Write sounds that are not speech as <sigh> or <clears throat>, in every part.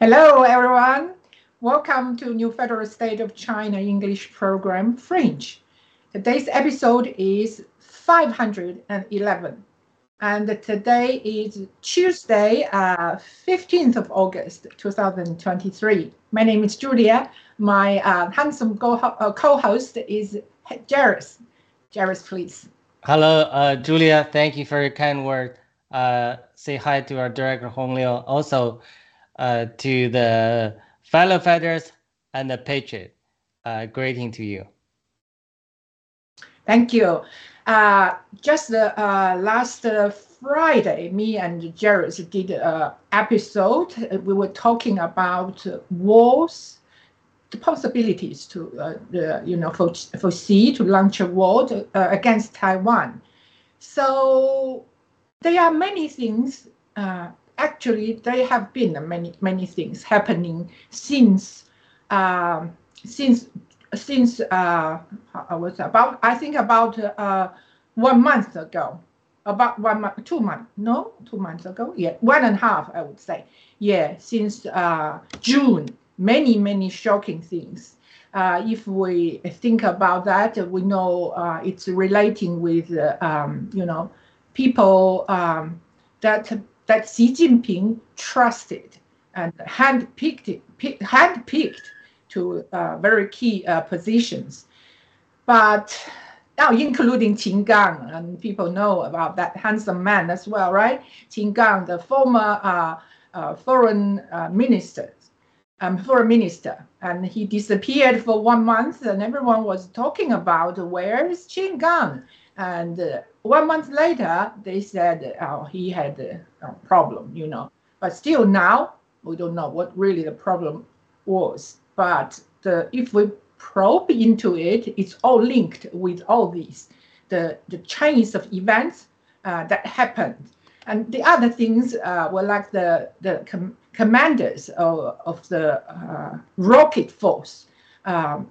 Hello, everyone. Welcome to New Federal State of China English program Fringe. Today's episode is 511. And today is Tuesday, uh, 15th of August, 2023. My name is Julia. My uh, handsome uh, co-host is Jairus. Jairus, please. Hello, uh, Julia. Thank you for your kind word. Uh, say hi to our director, Hong Liu. Also, uh, to the fellow fighters and the patriot. Uh, greeting to you. Thank you. Uh, just uh, last uh, Friday, me and Jared did an episode. We were talking about wars, the possibilities to, uh, the, you know, for, foresee to launch a war against Taiwan. So there are many things actually there have been many many things happening since um, since since uh, I was about? I think about uh, one month ago, about one month, two months, no, two months ago, yeah, one and a half, I would say, yeah, since uh, June, many many shocking things. Uh, if we think about that, we know uh, it's relating with uh, um, you know people um, that that Xi Jinping trusted and handpicked, handpicked to uh, very key uh, positions. But now, including Qin Gang, and people know about that handsome man as well, right? Qin Gang, the former uh, uh foreign uh, minister, um, foreign minister, and he disappeared for one month, and everyone was talking about where is Qin Gang, and uh, one month later, they said oh, he had a, problem, you know. But still now, we don't know what really the problem was. But the, if we probe into it, it's all linked with all these, the, the chains of events uh, that happened. And the other things uh, were like the, the com commanders of, of the uh, rocket force. Um,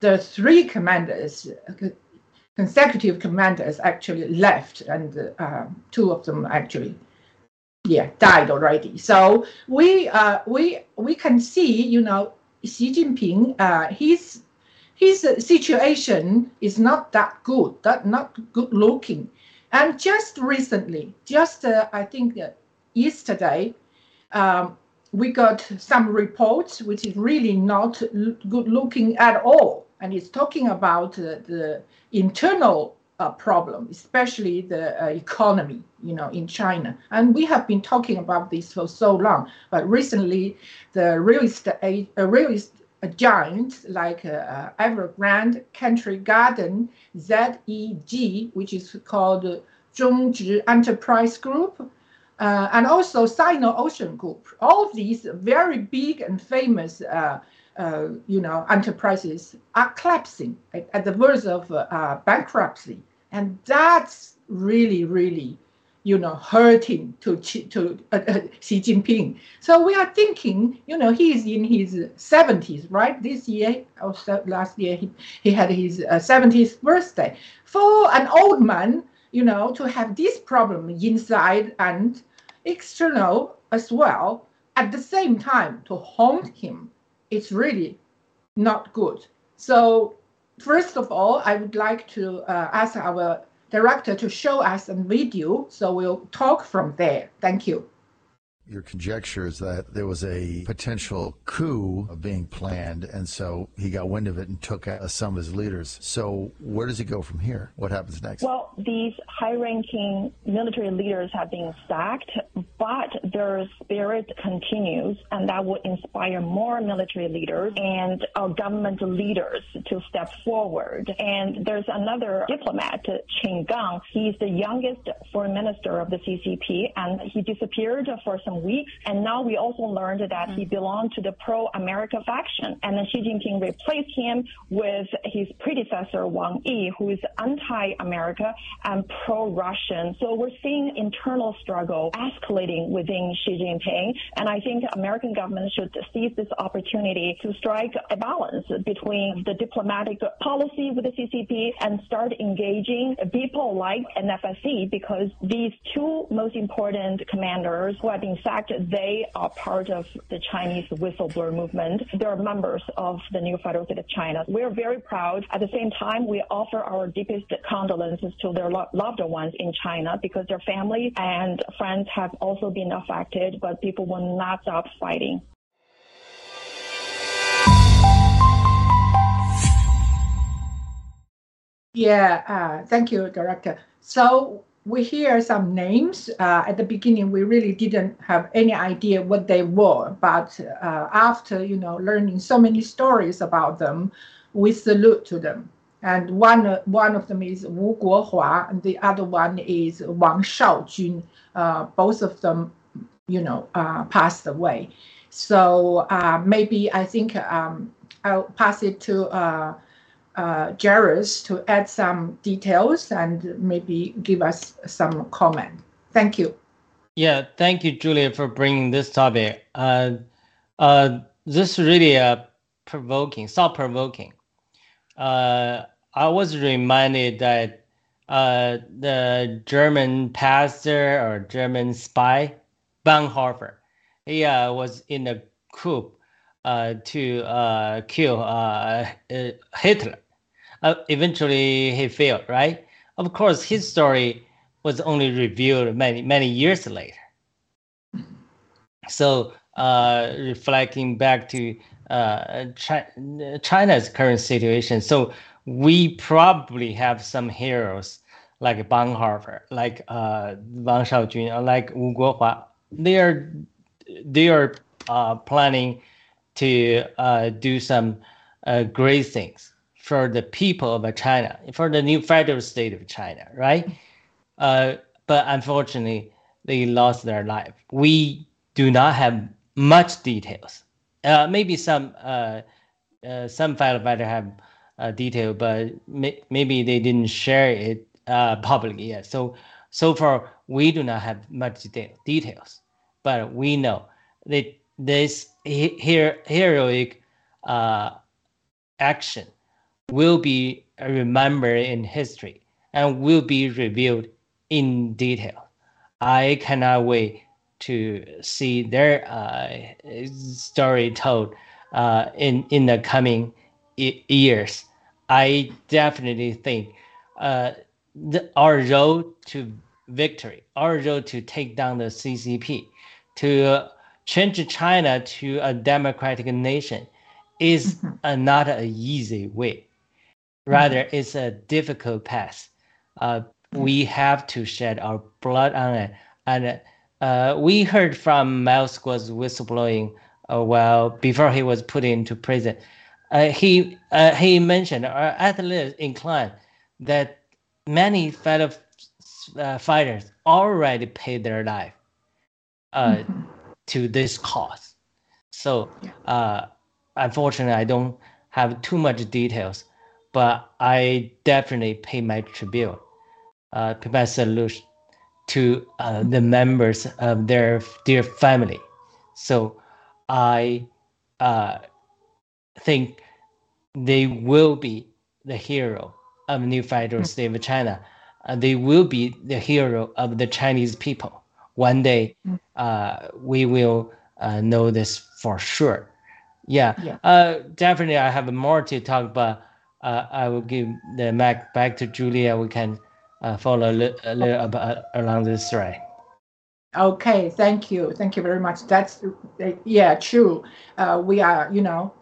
the three commanders, consecutive commanders actually left, and uh, two of them actually, yeah, died already. So we uh, we we can see, you know, Xi Jinping, uh, his his situation is not that good, that not good looking. And just recently, just uh, I think yesterday, um, we got some reports which is really not good looking at all and it's talking about uh, the internal uh, problem, especially the uh, economy, you know, in China. And we have been talking about this for so long, but recently, the real estate, real estate like uh, uh, Evergrande Country Garden, ZEG, which is called Zhongzhi Enterprise Group, uh, and also Sino-Ocean Group. All of these very big and famous uh, uh, you know, enterprises are collapsing at, at the verge of uh, bankruptcy, and that's really, really, you know, hurting to to uh, uh, Xi Jinping. So we are thinking, you know, he's in his 70s, right? This year or last year, he, he had his 70th uh, birthday. For an old man, you know, to have this problem inside and external as well at the same time to haunt him it's really not good. So first of all, I would like to uh, ask our director to show us a video. So we'll talk from there. Thank you. Your conjecture is that there was a potential coup being planned, and so he got wind of it and took out some of his leaders. So, where does he go from here? What happens next? Well, these high ranking military leaders have been sacked, but their spirit continues, and that will inspire more military leaders and our government leaders to step forward. And there's another diplomat, Qin Gang. He's the youngest foreign minister of the CCP, and he disappeared for some some weeks. And now we also learned that he belonged to the pro-America faction. And then Xi Jinping replaced him with his predecessor, Wang Yi, who is anti-America and pro-Russian. So we're seeing internal struggle escalating within Xi Jinping. And I think American government should seize this opportunity to strike a balance between the diplomatic policy with the CCP and start engaging people like NFSC because these two most important commanders who have been fact, they are part of the Chinese whistleblower movement. They're members of the new federal state of China. We're very proud. At the same time, we offer our deepest condolences to their lo- loved ones in China because their family and friends have also been affected, but people will not stop fighting. Yeah, uh, thank you, Director. So we hear some names. Uh, at the beginning, we really didn't have any idea what they were, but uh, after you know learning so many stories about them, we salute to them. And one one of them is Wu Guohua, and the other one is Wang Shaojun. Uh, both of them, you know, uh, passed away. So uh, maybe I think um, I'll pass it to uh, Jairus to add some details and maybe give us some comment. Thank you. Yeah, thank you, Julia, for bringing this topic. Uh, uh, this is really uh, provoking, thought provoking. Uh, I was reminded that uh, the German pastor or German spy, Bonhoeffer, he uh, was in a coup uh, to uh, kill uh Hitler uh, eventually he failed, right? Of course, his story was only revealed many many years later. So, uh, reflecting back to uh, Chi- China's current situation, so we probably have some heroes like Bonhoeffer, like uh, Wang Shaojun, like Wu Guohua. They are they are uh, planning to uh, do some uh, great things for the people of China, for the new federal state of China, right? Uh, but unfortunately, they lost their life. We do not have much details. Uh, maybe some uh, uh, some firefighter have uh, detail, but may, maybe they didn't share it uh, publicly yet. So so far, we do not have much detail, details, but we know that this here heroic uh, action will be remembered in history and will be revealed in detail. I cannot wait to see their uh, story told uh, in in the coming years. I definitely think uh, the, our road to victory, our road to take down the CCP, to change China to a democratic nation, is mm-hmm. not an easy way. Rather, mm-hmm. it's a difficult path. Uh, we have to shed our blood on it. And uh, we heard from Miles Guo's whistleblowing uh, well before he was put into prison. Uh, he uh, he mentioned, or uh, at least inclined, that many fellow uh, fighters already paid their life uh, mm-hmm. to this cause. So, uh, unfortunately, I don't have too much details but I definitely pay my tribute, uh, pay my salute to uh, the members of their dear family. So I uh, think they will be the hero of New Federal hmm. State of China. Uh, they will be the hero of the Chinese people. One day, hmm. uh, we will uh, know this for sure. Yeah, yeah. Uh, definitely. I have more to talk about uh, I will give the mic back to Julia. We can uh, follow a, li- a little about, along this thread. Okay, thank you, thank you very much. That's yeah, true. Uh, we are, you know,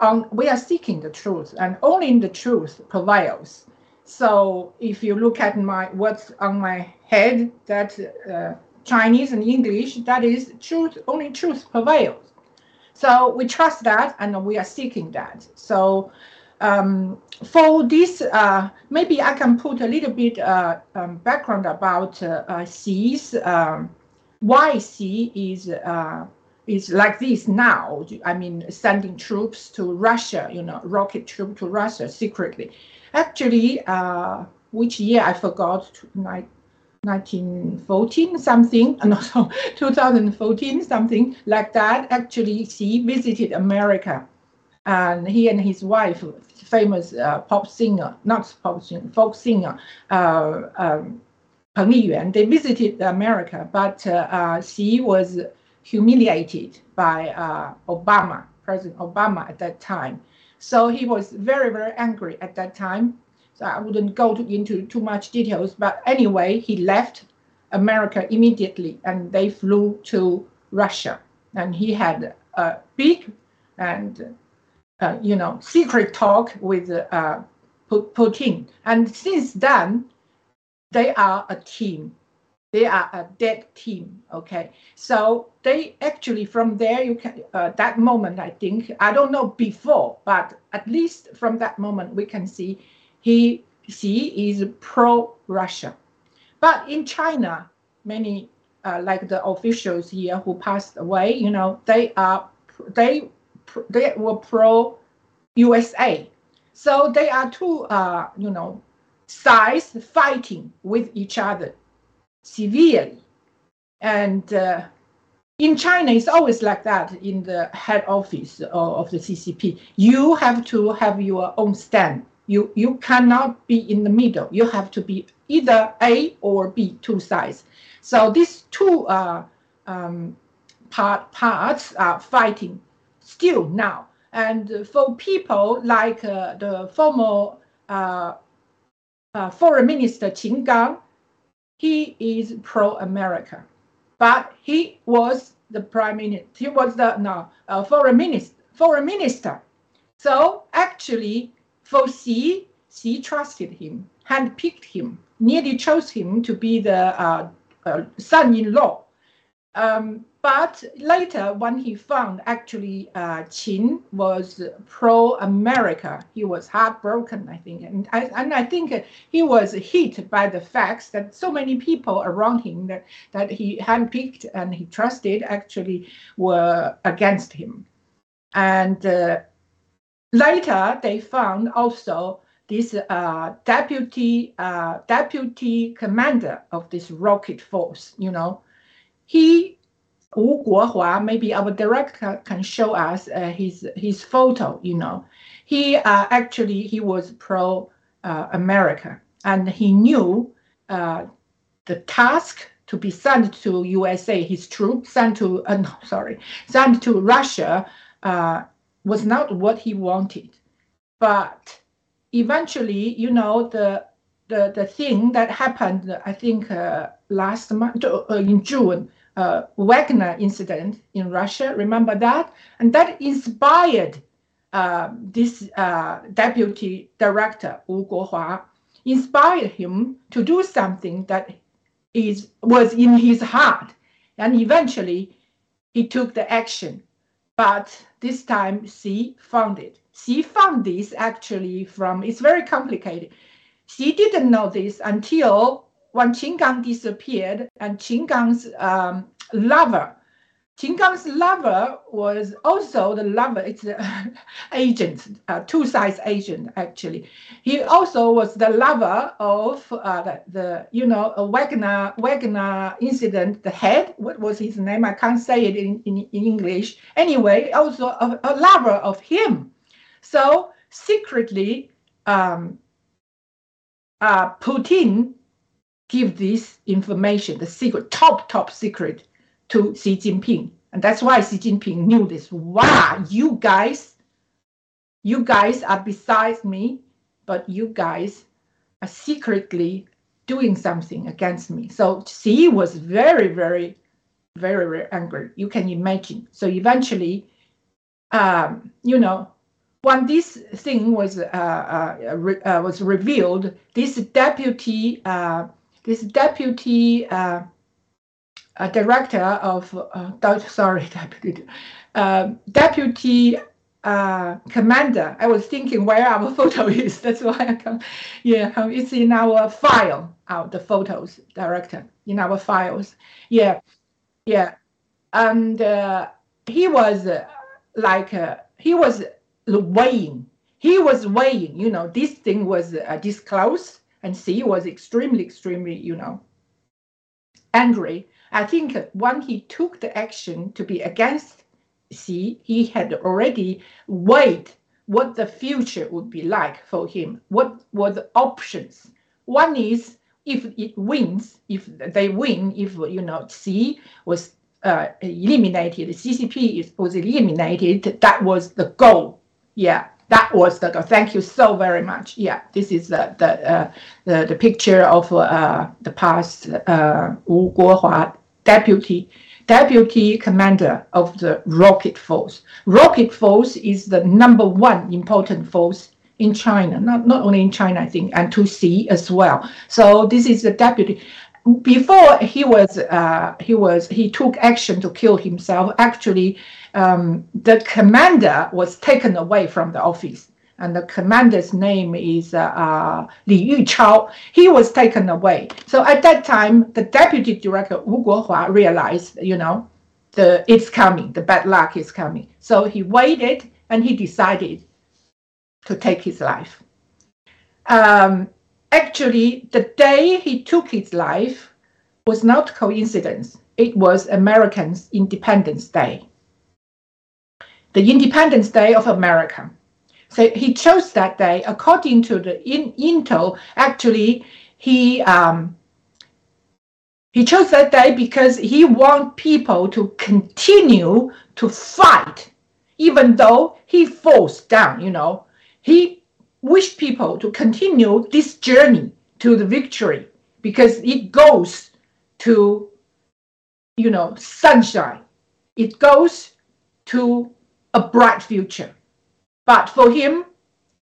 on we are seeking the truth, and only in the truth prevails. So if you look at my what's on my head, that uh, Chinese and English, that is truth. Only truth prevails. So we trust that, and we are seeking that. So um, for this, uh, maybe I can put a little bit uh, um, background about uh, uh Xi's, um, why Xi is uh, is like this now. I mean, sending troops to Russia, you know, rocket troop to Russia secretly. Actually, uh, which year I forgot, 1914 something, <laughs> no, so 2014 something like that. Actually, Xi visited America and he and his wife, famous uh, pop singer, not pop singer, folk singer, uh, um, Peng Liyuan, they visited America, but uh, uh, Xi was humiliated by uh, Obama, President Obama at that time. So he was very, very angry at that time. So I wouldn't go to, into too much details, but anyway, he left America immediately and they flew to Russia. And he had a big and uh, you know secret talk with uh, Putin. And since then, they are a team. They are a dead team. Okay, so they actually from there you can uh, that moment I think I don't know before, but at least from that moment we can see he Xi is pro Russia. But in China, many uh, like the officials here who passed away, you know, they are they they were pro USA. So they are two, uh, you know, sides fighting with each other severely. And uh, in China, it's always like that in the head office of the CCP. You have to have your own stand. You, you cannot be in the middle. You have to be either A or B, two sides. So these two uh, um, part, parts are fighting still now. And for people like uh, the former uh, uh, foreign minister Qin Gang, he is pro-America, but he was the prime minister. He was the no foreign minister. Foreign minister. So actually, for Xi, Xi trusted him, handpicked him, nearly chose him to be the uh, uh, son-in-law. Um, but later, when he found actually uh, Qin was pro-America, he was heartbroken, I think. And I, and I think he was hit by the facts that so many people around him that, that he handpicked and he trusted actually were against him. And uh, later, they found also this uh, deputy uh, deputy commander of this rocket force, you know, he Wu Guohua, maybe our director can show us uh, his his photo. You know, he uh, actually he was pro uh, America, and he knew uh, the task to be sent to USA, his troops sent to uh, no, <laughs> sorry, sent to Russia uh, was not what he wanted, but eventually, you know, the the the thing that happened, I think last month in June uh, Wagner incident in Russia. Remember that? And that inspired uh, this uh, deputy director, Wu Guohua, inspired him to do something that is was in his heart. And eventually he took the action. But this time Xi found it. Xi found this actually from, it's very complicated. Xi didn't know this until when Qin Gang disappeared and Qin Gang's um, lover, Qin Gang's lover was also the lover. It's an <laughs> agent, uh, two sides agent actually. He also was the lover of uh, the, the, you know Wagner Wagner incident. The head, what was his name? I can't say it in, in, in English. Anyway, also a, a lover of him. So secretly, um, uh, Putin give this information, the secret, top, top secret to Xi Jinping. And that's why Xi Jinping knew this. Wow, you guys, you guys are besides me, but you guys are secretly doing something against me. So Xi was very, very, very, very angry. You can imagine. So eventually, um, you know, when this thing was uh, uh, re- uh, was revealed, this deputy this deputy director of, <laughs> sorry, deputy, deputy uh, commander. I was thinking where our <laughs> photo is. That's why I come. Yeah, it's in our file. Out the photos director in our files. Yeah, yeah, and uh, he was uh, like he was weighing. He was weighing. You know, this thing was uh, disclosed and Xi was extremely, extremely, you know, angry. I think when he took the action to be against Xi, he had already weighed what the future would be like for him. What were the options? One is if it wins, if they win, if you know Xi was uh, eliminated, CCP was eliminated, that was the goal. Yeah, that was the goal. Thank you so very much. Yeah, this is the the uh, the, the picture of uh, the past uh, Wu Guohua deputy deputy commander of the rocket force. Rocket force is the number one important force in China, not, not only in China, I think, and to see as well. So this is the deputy. Before he was, uh, he was, he took action to kill himself. Actually, um, the commander was taken away from the office, and the commander's name is uh, uh, Li Yuchao. He was taken away. So at that time, the deputy director Wu Guohua realized, you know, the it's coming, the bad luck is coming. So he waited and he decided to take his life. Um, actually, the day he took his life was not coincidence. It was Americans' Independence Day. The Independence Day of America. So he chose that day according to the in, Intel. Actually, he um, he chose that day because he want people to continue to fight, even though he falls down. You know, he wished people to continue this journey to the victory because it goes to, you know, sunshine. It goes to a bright future. But for him,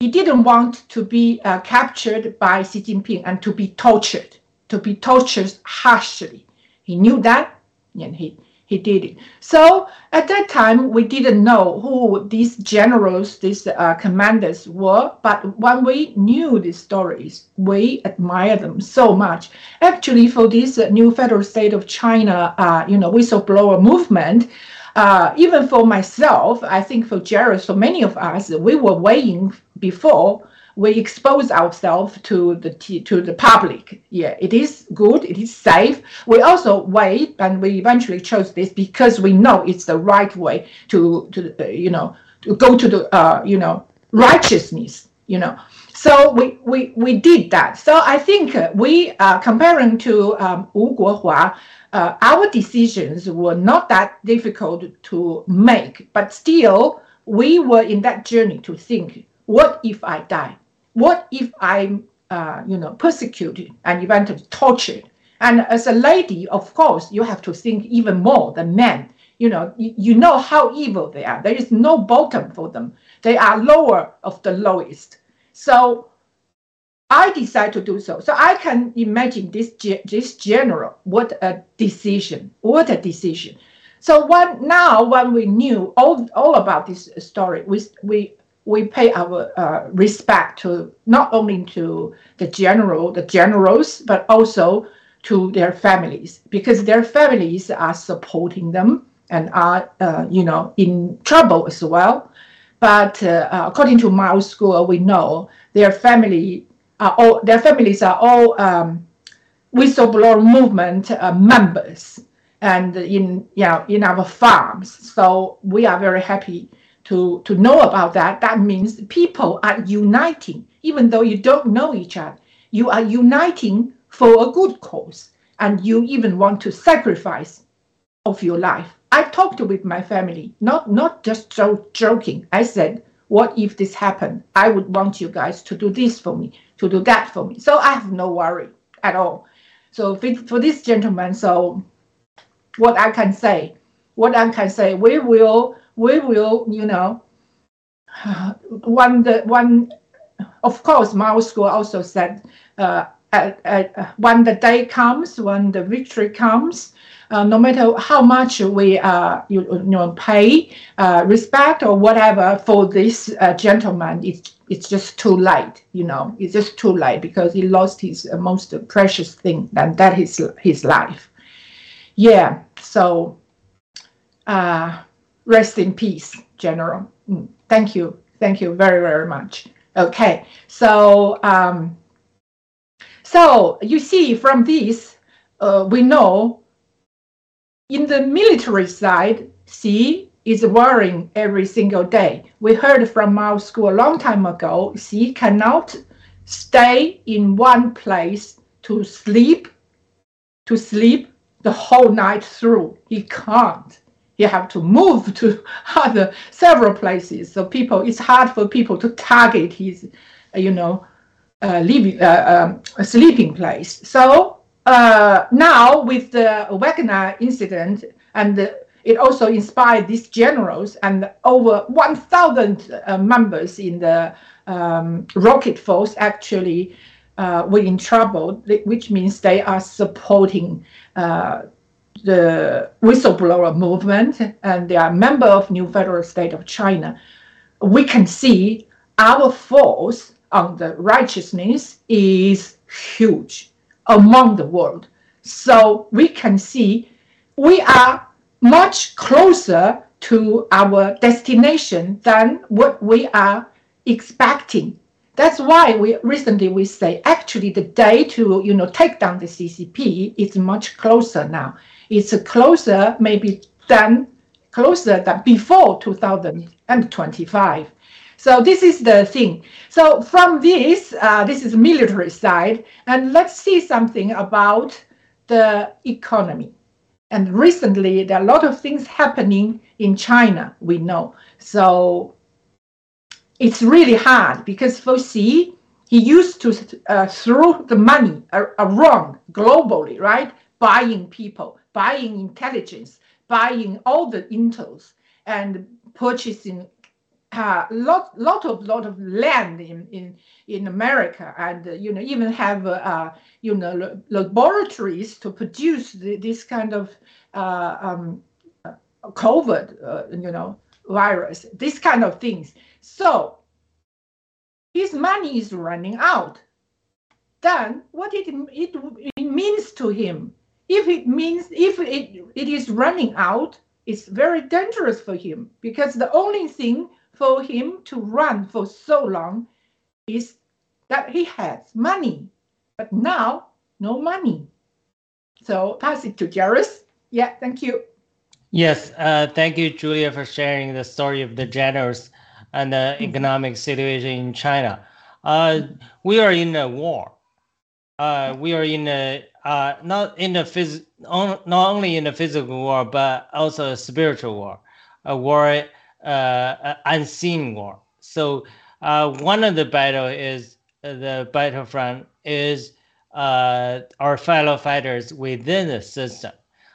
he didn't want to be uh, captured by Xi Jinping and to be tortured, to be tortured harshly. He knew that, and he he did it. So at that time, we didn't know who these generals, these uh, commanders were. But when we knew these stories, we admired them so much. Actually, for this new federal state of China, uh, you know, whistleblower movement, uh, even for myself, I think for Jared, for many of us, we were waiting before we expose ourselves to the to the public. Yeah, it is good. It is safe. We also wait, and we eventually chose this because we know it's the right way to to uh, you know to go to the uh, you know righteousness. You know, so we we we did that. So I think we uh, comparing to um, Wu Guohua. Uh, our decisions were not that difficult to make, but still we were in that journey to think, what if I die? What if I'm, uh, you know, persecuted and eventually tortured? And as a lady, of course, you have to think even more than men. You know, you, you know how evil they are. There is no bottom for them. They are lower of the lowest. So I decide to do so. So I can imagine this this general. What a decision! What a decision! So when now when we knew all all about this story, we we we pay our uh, respect to not only to the general, the generals, but also to their families because their families are supporting them and are, uh, you know, in trouble as well. But uh, according to Miles Guo, we know their family are all their families are all um, whistleblower movement uh, members and in you know in our farms. So we are very happy to, to know about that, that means people are uniting, even though you don't know each other. You are uniting for a good cause, and you even want to sacrifice of your life. I talked with my family, not not just jo- joking. I said, "What if this happened? I would want you guys to do this for me, to do that for me." So I have no worry at all. So for this gentleman, so what I can say, what I can say, we will we will, you know, <sighs> one, the when, of course, Miles Guo also said, uh, at, at, when the day comes, when the victory comes, uh, no matter how much we uh, you, you know pay uh, respect or whatever for this uh, gentleman, it's it's just too late. You know, it's just too late because he lost his uh, most precious thing, and that is his life. Yeah. So. Uh, rest in peace, General. Mm, thank you. Thank you very, very much. Okay, so um, so you see from this, uh, we know in the military side, Xi is worrying every single day. We heard from Miles Guo a long time ago, Xi cannot stay in one place to sleep, to sleep the whole night through. He can't. He have to move to <laughs> other several places. So people, it's hard for people to target his, you know, uh, living uh, um, sleeping place. So uh, now with the Wagner incident, and it also inspired these generals and over 1,000 uh, members in the um, rocket force actually uh, were in trouble, which means they are supporting uh, the whistleblower movement and they are member of New Federal State of China. We can see our force on the righteousness is huge among the world. So we can see we are much closer to our destination than what we are expecting. That's why we recently we say actually the day to you know take down the CCP is much closer now. It's closer maybe than closer than before 2025. So this is the thing. So from this, uh, this is military side, and let's see something about the economy. And recently, there are a lot of things happening in China. We know. So it's really hard because for Xi, he used to uh, throw the money around globally, right? Buying people, buying intelligence, buying all the intels, and purchasing uh, lot lot of lot of land in in in America, and uh, you know even have uh, you know laboratories to produce the, this kind of uh, um, COVID, uh, you know, virus, this kind of things. So his money is running out. Then what it it, it means to him? If it means if it, it is running out, it's very dangerous for him because the only thing for him to run for so long is that he has money, but now no money. So pass it to Jairus. Yeah, thank you. Yes, uh, thank you, Julia, for sharing the story of the generals and the mm-hmm. economic situation in China. Uh, we are in a war. Uh, we are in a uh, not in a phys- on, not only in a physical war, but also a spiritual war, a war uh, unseen war. So uh, one of the battle is uh, the battlefront is uh, our fellow fighters within the system.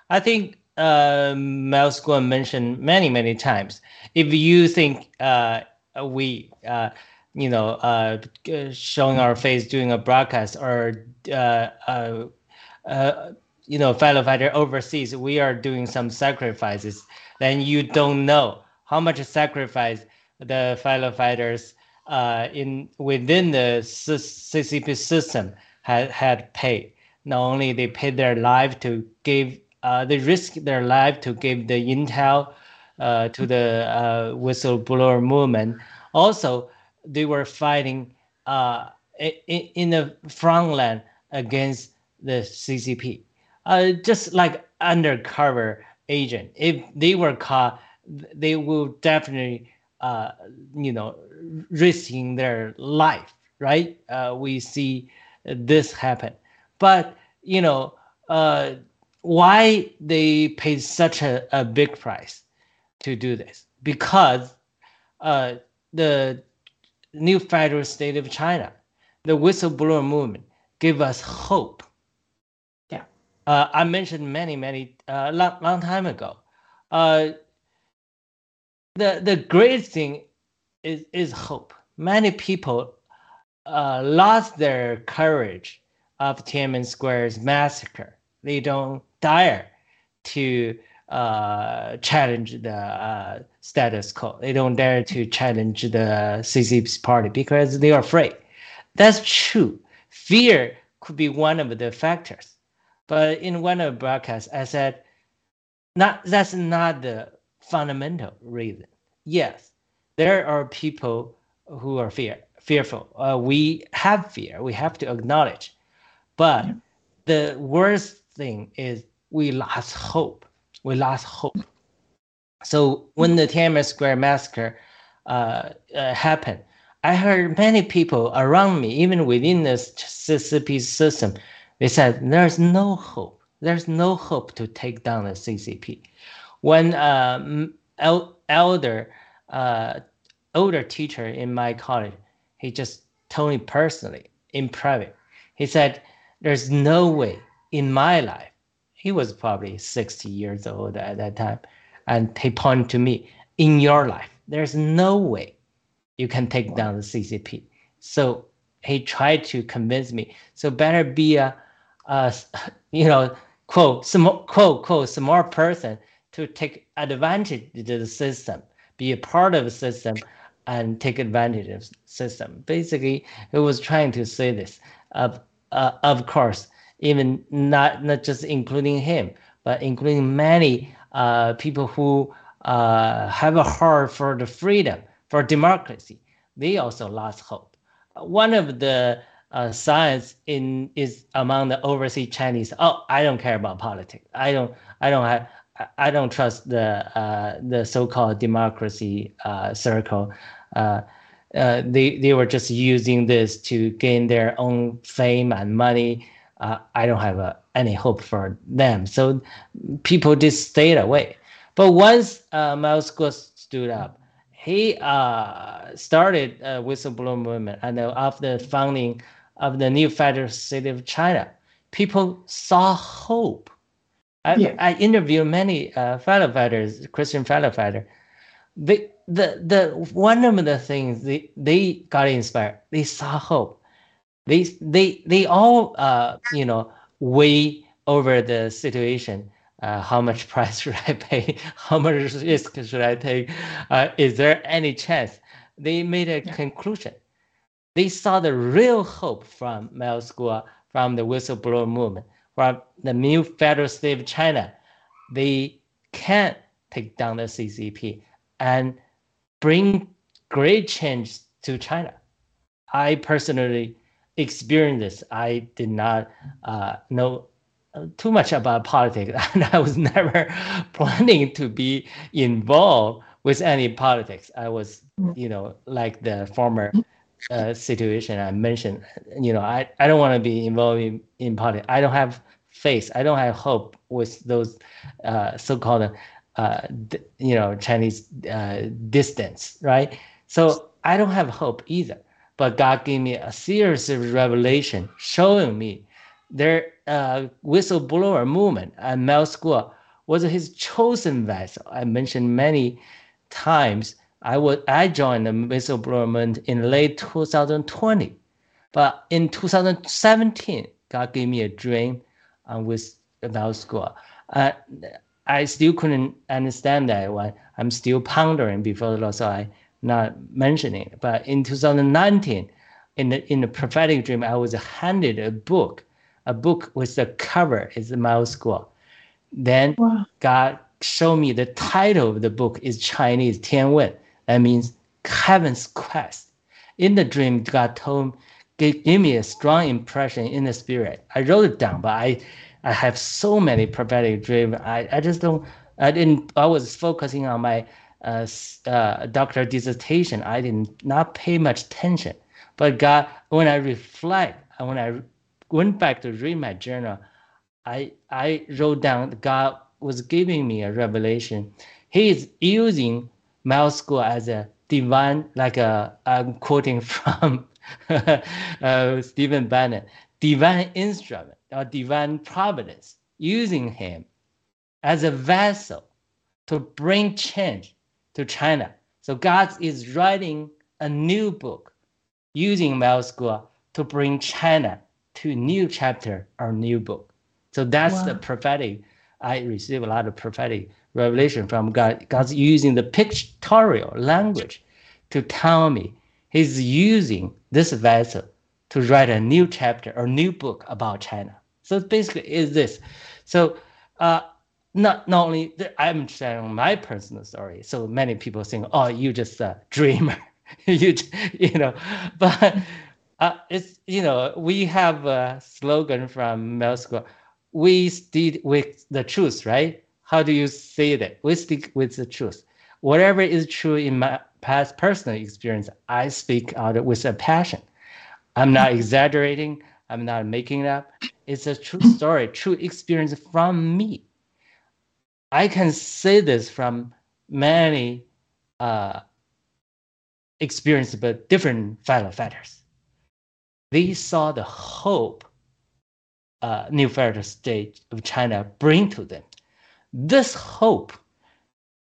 I think uh, Mel mentioned many many times. If you think uh, we you know uh, showing our face doing a broadcast or uh, uh, uh, you know fellow fighter overseas, we are doing some sacrifices. Then you don't know how much sacrifice the fellow fighters uh, in within the CCP system had had paid. Not only they paid their life to give, uh, they risk their life to give the intel uh, to the uh, whistleblower movement. Also, they were fighting uh, in, in the front line against the CCP, uh, just like undercover agent. If they were caught they will definitely uh, you know risking their life right? Uh, we see this happen. But you know uh, why they paid such a, a big price to do this? Because uh, the new federal state of china the whistleblower movement give us hope uh, i mentioned many many uh, long, long time ago uh, the the great thing is is hope. Many people uh, lost their courage of Tiananmen Square's massacre. They don't dare to uh, challenge the uh, status quo. They don't dare to challenge the CCP party because they are afraid. That's true. Fear could be one of the factors. But in one of the broadcasts, I said, not that's not the fundamental reason. Yes, there are people who are fear fearful. Uh, we have fear. We have to acknowledge, but yeah. the worst thing is we lost hope. We lost hope. So when the Tiananmen Square massacre uh, uh, happened, I heard many people around me, even within the CCP system, they said there's no hope. there's no hope to take down the CCP. When um, el- elder, uh, older teacher in my college, he just told me personally in private, he said, "There's no way in my life." He was probably 60 years old at that time, and he pointed to me, "In your life, there's no way you can take down the CCP." So he tried to convince me. So better be a, a you know, quote, small, quote, quote, smart person to take advantage of the system, be a part of the system, and take advantage of the system. Basically, he was trying to say this. Of, uh, of course, even not not just including him, but including many uh, people who uh, have a heart for the freedom, for democracy. They also lost hope. One of the uh, science in is among the overseas Chinese. Oh, I don't care about politics. I don't. I don't have. I don't trust the uh, the so-called democracy uh, circle. Uh, uh, they they were just using this to gain their own fame and money. Uh, I don't have any hope for them. So people just stayed away. But once uh, Miles stood up, he started a whistleblower movement, and after founding of the new federal city of China, people saw hope. I, yeah. I interviewed many uh, fellow fighters, Christian fellow fighter. They, the the one of the things they, they got inspired. They saw hope. They they they all uh, you know weigh over the situation. Uh, how much <laughs> price should I pay? How much risk should I take? Uh, is there any chance? They made a yeah. conclusion they saw the real hope from Miles Guo, from the whistleblower movement, from the new federal state of China. They can take down the CCP and bring great change to China. I personally experienced this. I did not uh, know too much about politics, <laughs> and I was never <laughs> planning to be involved with any politics. I was, you know, like the former uh, situation I mentioned, you know, I, I don't want to be involved in, in politics. I don't have faith. I don't have hope with those uh, so-called, uh, you know, Chinese uh, distance, right? So I don't have hope either. But God gave me a series of revelation showing me their uh, whistleblower movement at Miles Guo was his chosen vessel. I mentioned many times I was I joined the whistleblower movement in late 2020, but in 2017, God gave me a dream uh, with about school. Uh, I still couldn't understand that one. I'm still pondering before the Lord, so I not mentioning it. But in 2019, in the in the prophetic dream, I was handed a book, a book with the cover is the Miles Guo. Then wow. God showed me the title of the book is Chinese Tian Wen that means Heaven's quest. In the dream, God told gave, gave me a strong impression in the spirit. I wrote it down, but I I have so many prophetic dreams. I, I just don't I didn't I was focusing on my uh, uh, doctor dissertation. I did not pay much attention. But God, when I reflect, when I went back to read my journal, I I wrote down God was giving me a revelation. He is using Miles Guo as a divine, like a, I'm quoting <laughs> from uh, Stephen Bannon, divine instrument or divine providence, using him as a vessel to bring change to China. So God is writing a new book using Miles Guo to bring China to a new chapter or new book. So that's wow. the prophetic. I receive a lot of prophetic revelation from God. God's using the pictorial language to tell me He's using this vessel to write a new chapter or new book about China. So basically, is this. So uh, not not only I'm sharing my personal story. So many people think, "Oh, you just a dreamer," <laughs> you you know, <laughs> but. Uh, it's you know we have a slogan from Miles Guo. We stick with the truth, right? How do you say that? We stick with the truth. Whatever is true in my past personal experience, I speak out with a passion. I'm not exaggerating. I'm not making it up. It's a true <clears throat> story, true experience from me. I can say this from many uh, experience, but different fellow fighters. They saw the hope uh, new federal state of China bring to them. This hope,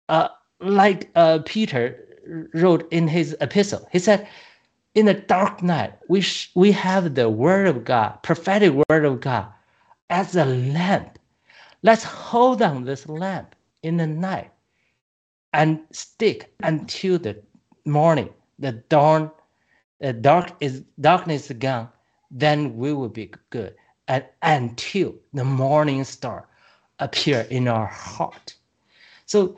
uh, like uh, Peter wrote in his epistle, he said, in the dark night, we, sh- we have the word of God, prophetic word of God, as a lamp. Let's hold on this lamp in the night and stick until the morning, the dawn, the dark is darkness gone, then we will be good. And until the morning star appear in our heart. So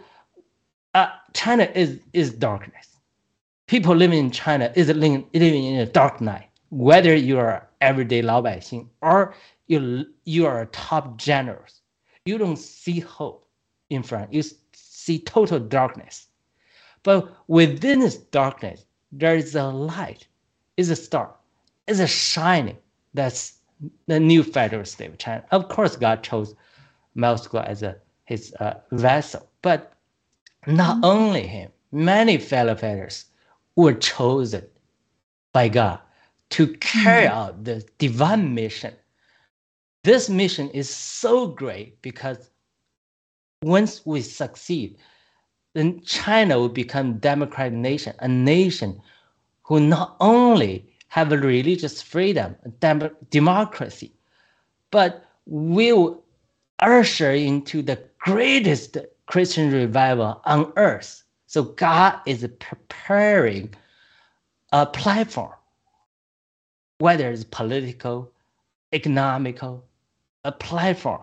uh, China is, is darkness. People living in China is living, living in a dark night, whether you are everyday Lao or you, you are a top generals. You don't see hope in front. You see total darkness. But within this darkness, there is a light, is a star, is a shining. That's the new federal state of China. Of course, God chose Miles Guo as a his uh, vessel, but not mm-hmm. only him. Many fellow fighters were chosen by God to carry mm-hmm. out the divine mission. This mission is so great because once we succeed, then China will become democratic nation, a nation who not only have a religious freedom, dem- democracy, but will usher into the greatest Christian revival on earth. So God is preparing a platform, whether it's political, economical, a platform,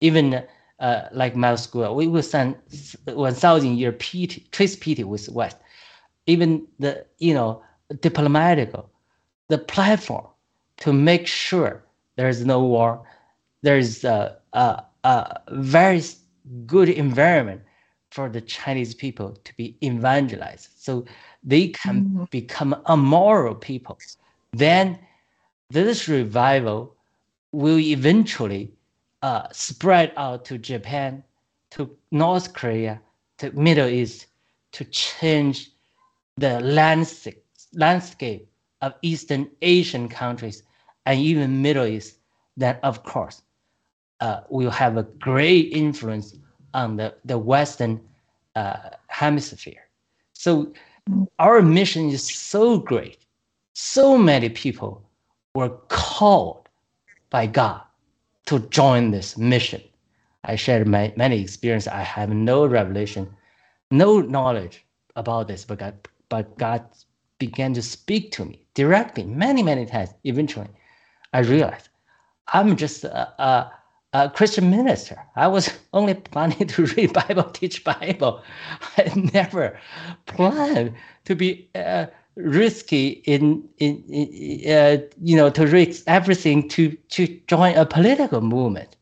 even uh, like Miles Guo, we will send 1,000 year peace, treaty with West. Even the, you know, diplomatical, the platform to make sure there's no war, there's a, a, a very good environment for the Chinese people to be evangelized. So they can mm-hmm. become a moral people. Then this revival will eventually uh, spread out to Japan, to North Korea, to Middle East, to change the landscape, landscape of Eastern Asian countries and even Middle East, then of course uh, will have a great influence on the, the Western uh, hemisphere. So our mission is so great. So many people were called by God to join this mission. I shared my many experiences. I have no revelation, no knowledge about this, but God, but God began to speak to me directly many, many times. Eventually, I realized I'm just a, a, a Christian minister. I was <laughs> only planning to read Bible, <laughs> teach Bible. <laughs> I never planned to be uh, risky in in, in uh, you know to risk everything to to join a political movement.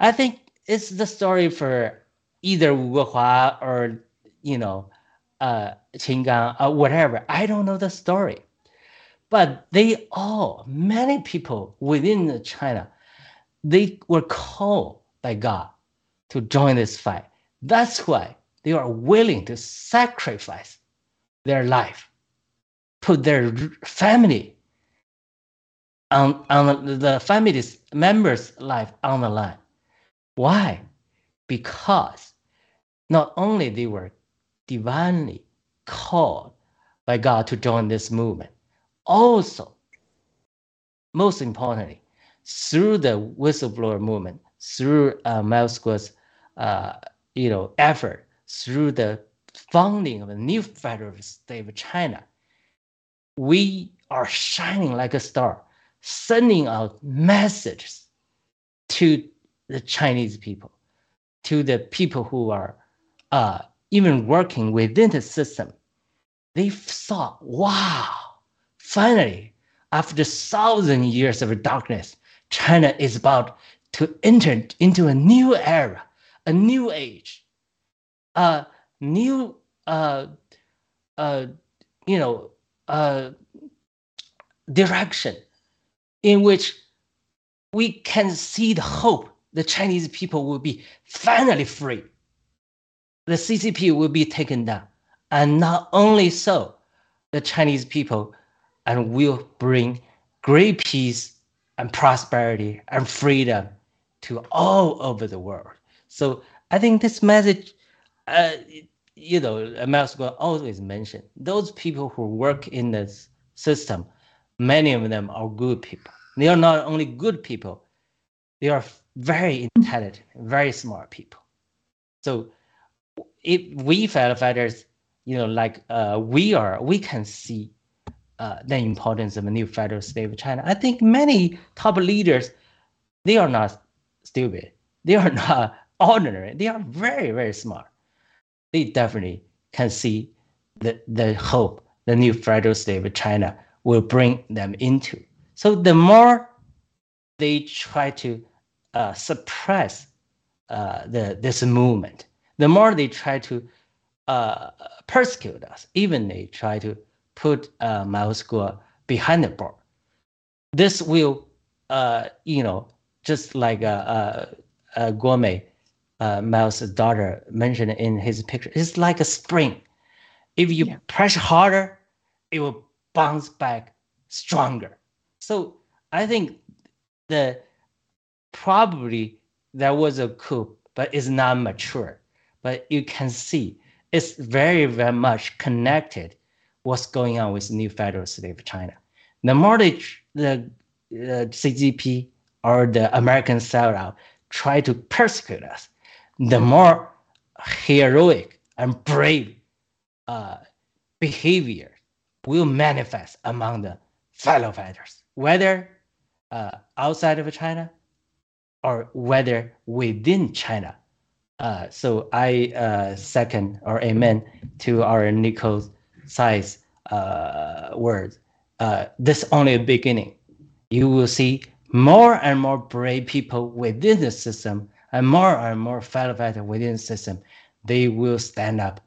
I think it's the story for either Wu Hua or you know uh Qin Gang or whatever. I don't know the story. But they all, many people within China, they were called by God to join this fight. That's why they are willing to sacrifice their life put their family on, on the family's members' life on the line. Why? Because not only they were divinely called by God to join this movement, also, most importantly, through the whistleblower movement, through uh, Miles Guo's uh, you know effort, through the founding of a new federal state of China, we are shining like a star, sending out messages to the Chinese people, to the people who are uh, even working within the system. They thought, wow, finally, after thousand years of darkness, China is about to enter into a new era, a new age, a new, uh, uh, you know, uh, direction in which we can see the hope the Chinese people will be finally free. The CCP will be taken down. And not only so, the Chinese people and will bring great peace and prosperity and freedom to all over the world. So I think this message, uh, you know, America always mention those people who work in this system, many of them are good people. They are not only good people, they are very intelligent, very smart people. So if we firefighters, you know, like uh, we are, we can see uh, the importance of a new federal state of China. I think many top leaders, they are not stupid. They are <laughs> not ordinary. They are very, very smart. They definitely can see the, the hope the new federal state of China will bring them into. So the more they try to uh, suppress uh, the this movement, the more they try to uh, persecute us. Even they try to put uh, School behind the bar. This will, uh, you know, just like uh, uh, uh, Guomei, uh, Mao's daughter mentioned in his picture, it's like a spring. If you yeah. pressure harder, it will bounce back stronger. So I think the probably there was a coup, but it's not mature. But you can see it's very, very much connected what's going on with new federal state of China. The more the uh, CCP or the American sellout try to persecute us, the more heroic and brave uh, behavior will manifest among the fellow fighters, whether uh, outside of China or whether within China. Uh, so I uh, second or amen to our Nico's size uh, words. Uh, this only a beginning. You will see more and more brave people within the system and more and more fellow fighters within the system. They will stand up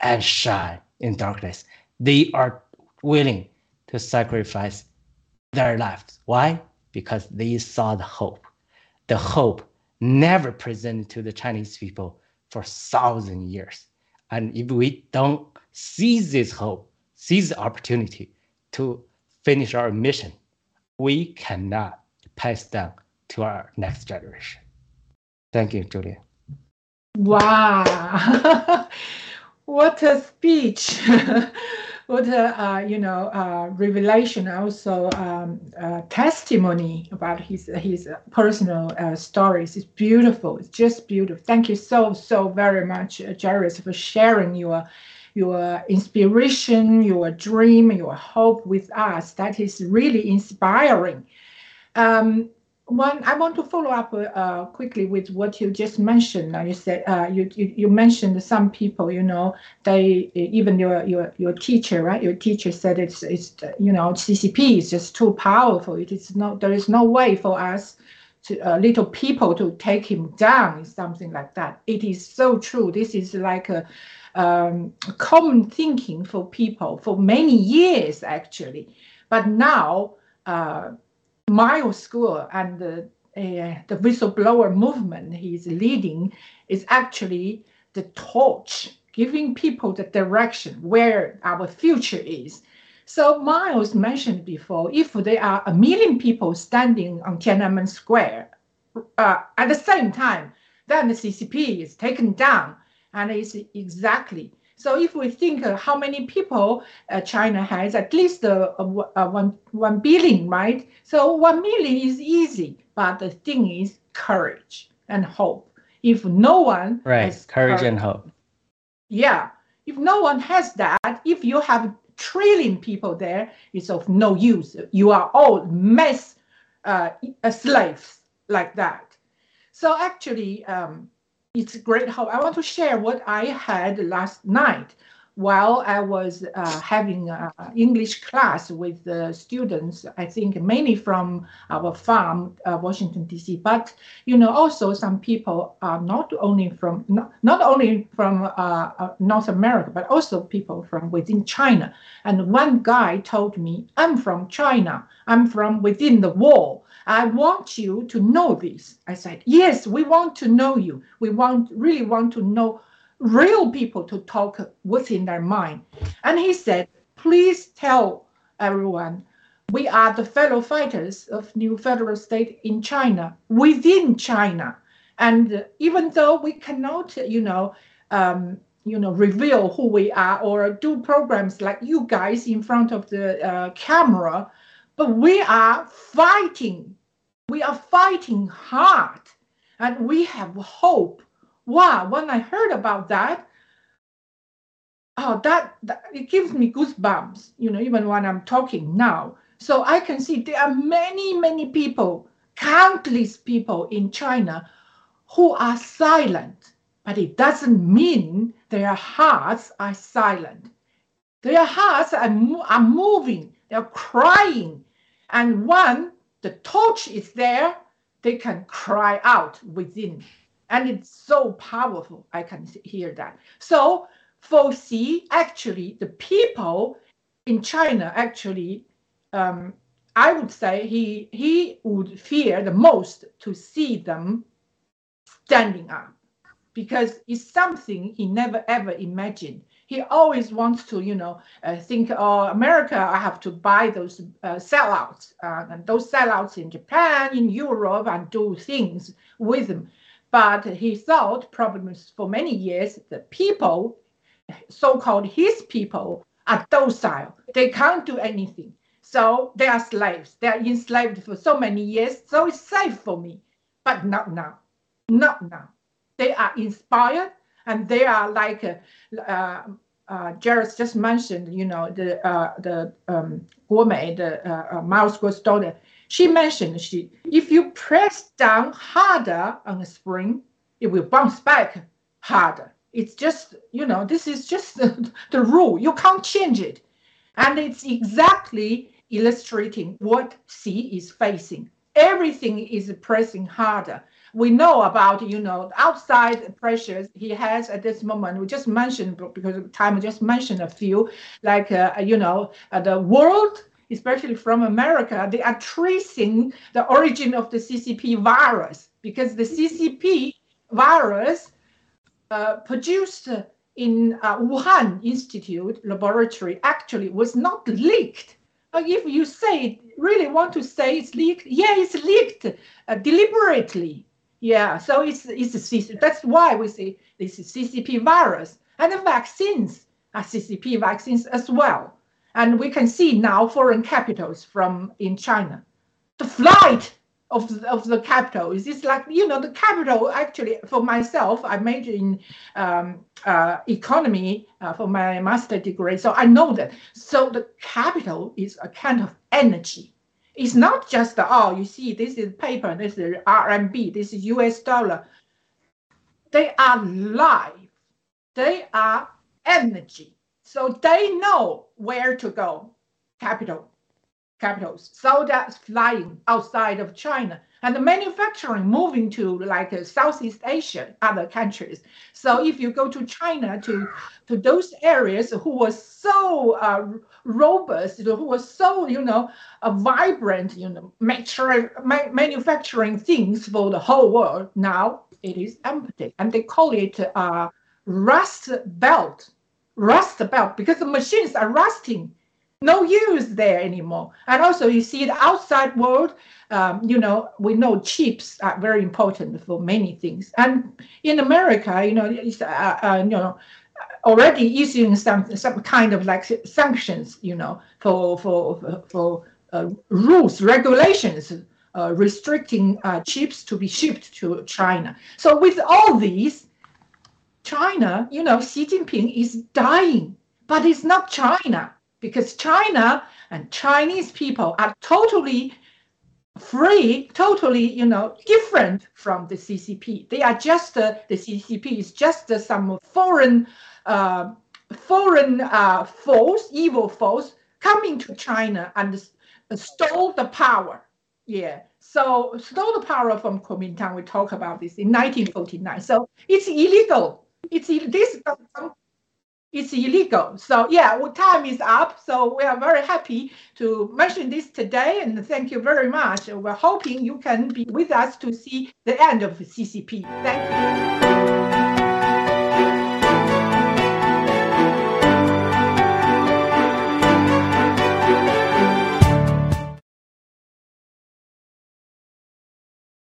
and shine in darkness. They are willing to sacrifice their lives. Why? Because they saw the hope. The hope never presented to the Chinese people for thousand years. And if we don't seize this hope, seize the opportunity to finish our mission, we cannot pass down to our next generation. Thank you, Julia. Wow. <laughs> what a speech. <laughs> what a uh, you know uh, revelation also um, uh, testimony about his his personal stories. It's beautiful. It's just beautiful. Thank you so so very much uh, Jairus for sharing your your inspiration your dream your hope with us. That is really inspiring. Um, one, I want to follow up uh, quickly with what you just mentioned. And you said uh, you, you, you mentioned some people, you know, they even your your your teacher, right? Your teacher said it's it's you know CCP is just too powerful. It is not there is no way for us to uh, little people to take him down. Something like that. It is so true. This is like a um, common thinking for people for many years actually, but now. Uh, Miles Guo and the, uh, the whistleblower movement he's leading is actually the torch, giving people the direction where our future is. So Miles mentioned before, if there are a million people standing on Tiananmen Square uh, at the same time, then the CCP is taken down, and it's exactly so if we think uh, how many people uh, China has, at least uh, uh, one, 1 billion, right? So 1 million is easy, but the thing is courage and hope. If no one right, has courage, courage and hope. Yeah, if no one has that, if you have trillion people there, it's of no use. You are all mass uh, slaves like that. So actually, um, it's great how I want to share what I had last night while I was uh, having uh, English class with the students, I think mainly from our farm, uh, Washington D.C., but you know also some people are not only from not, not only from uh, uh, North America, but also people from within China. And one guy told me, "I'm from China. I'm from within the wall." I want you to know this. I said, yes, we want to know you. We want really want to know real people to talk what's in their mind. And he said, please tell everyone we are the fellow fighters of new federal state in China, within China. And even though we cannot, you know, um, you know, reveal who we are or do programs like you guys in front of the uh, camera, but we are fighting. We are fighting hard, and we have hope wow, when I heard about that, oh, that, that it gives me goosebumps, you know, even when I'm talking now. So I can see there are many, many people, countless people in China who are silent, but it doesn't mean their hearts are silent. Their hearts are, are moving, they're crying. And when the torch is there, they can cry out within and it's so powerful. I can hear that. So for Xi, actually, the people in China actually, um, I would say he he would fear the most to see them standing up because it's something he never ever imagined. He always wants to, you know, uh, think, oh, America, I have to buy those uh, sellouts, uh, and those sellouts in Japan, in Europe, and do things with them. But he thought probably for many years the people, so-called his people, are docile. They can't do anything. So they are slaves. They are enslaved for so many years. So it's safe for me. But not now. Not now. They are inspired and they are like uh, uh, uh, Jared just mentioned, you know, the uh, the um, Guomei, the uh, uh, Square's daughter she mentioned she if you press down harder on a spring, it will bounce back harder. It's just, you know, this is just <laughs> the, the rule. You can't change it. And it's exactly illustrating what Xi is facing. Everything is pressing harder. We know about, you know, outside pressures he has at this moment. We just mentioned, because of time, just mentioned a few, like, uh, you know, uh, the world especially from America, they are tracing the origin of the CCP virus because the CCP virus uh, produced in uh, Wuhan Institute laboratory actually was not leaked. If you say really want to say it's leaked, yeah, it's leaked uh, deliberately. Yeah, so it's it's a, that's why we say this is CCP virus and the vaccines are CCP vaccines as well. And we can see now foreign capitals from in China. The flight of, of the capital is this like, you know, the capital actually for myself, I major in um, uh, economy uh, for my master degree. So I know that. So the capital is a kind of energy. It's not just, oh, you see, this is paper, this is RMB, this is US dollar. They are life. They are energy. So they know where to go, capital, capitals. So that's flying outside of China and the manufacturing moving to like uh, Southeast Asia, other countries. So if you go to China to to those areas who were so uh, robust, who were so you know uh, vibrant, you know, ma- manufacturing things for the whole world, now it is empty, and they call it uh, rust belt rust belt because the machines are rusting. No use there anymore. And also you see the outside world um, you know we know chips are very important for many things. And in america you know it's, uh, uh, you know already issuing some some kind of like sanctions you know for for for uh, rules regulations uh, restricting uh, chips to be shipped to china. So with all these China, you know, Xi Jinping is dying, but it's not China because China and Chinese people are totally free, totally, you know, different from the CCP. They are just uh, the CCP is just uh, some foreign uh, foreign uh, force, evil force, coming to China and stole the power. Yeah. So stole the power from Kuomintang. We talk about this in 1949. So it's illegal. It's this it's illegal. So yeah, well, time is up. So we are very happy to mention this today, and thank you very much. We're hoping you can be with us to see the end of CCP. Thank you.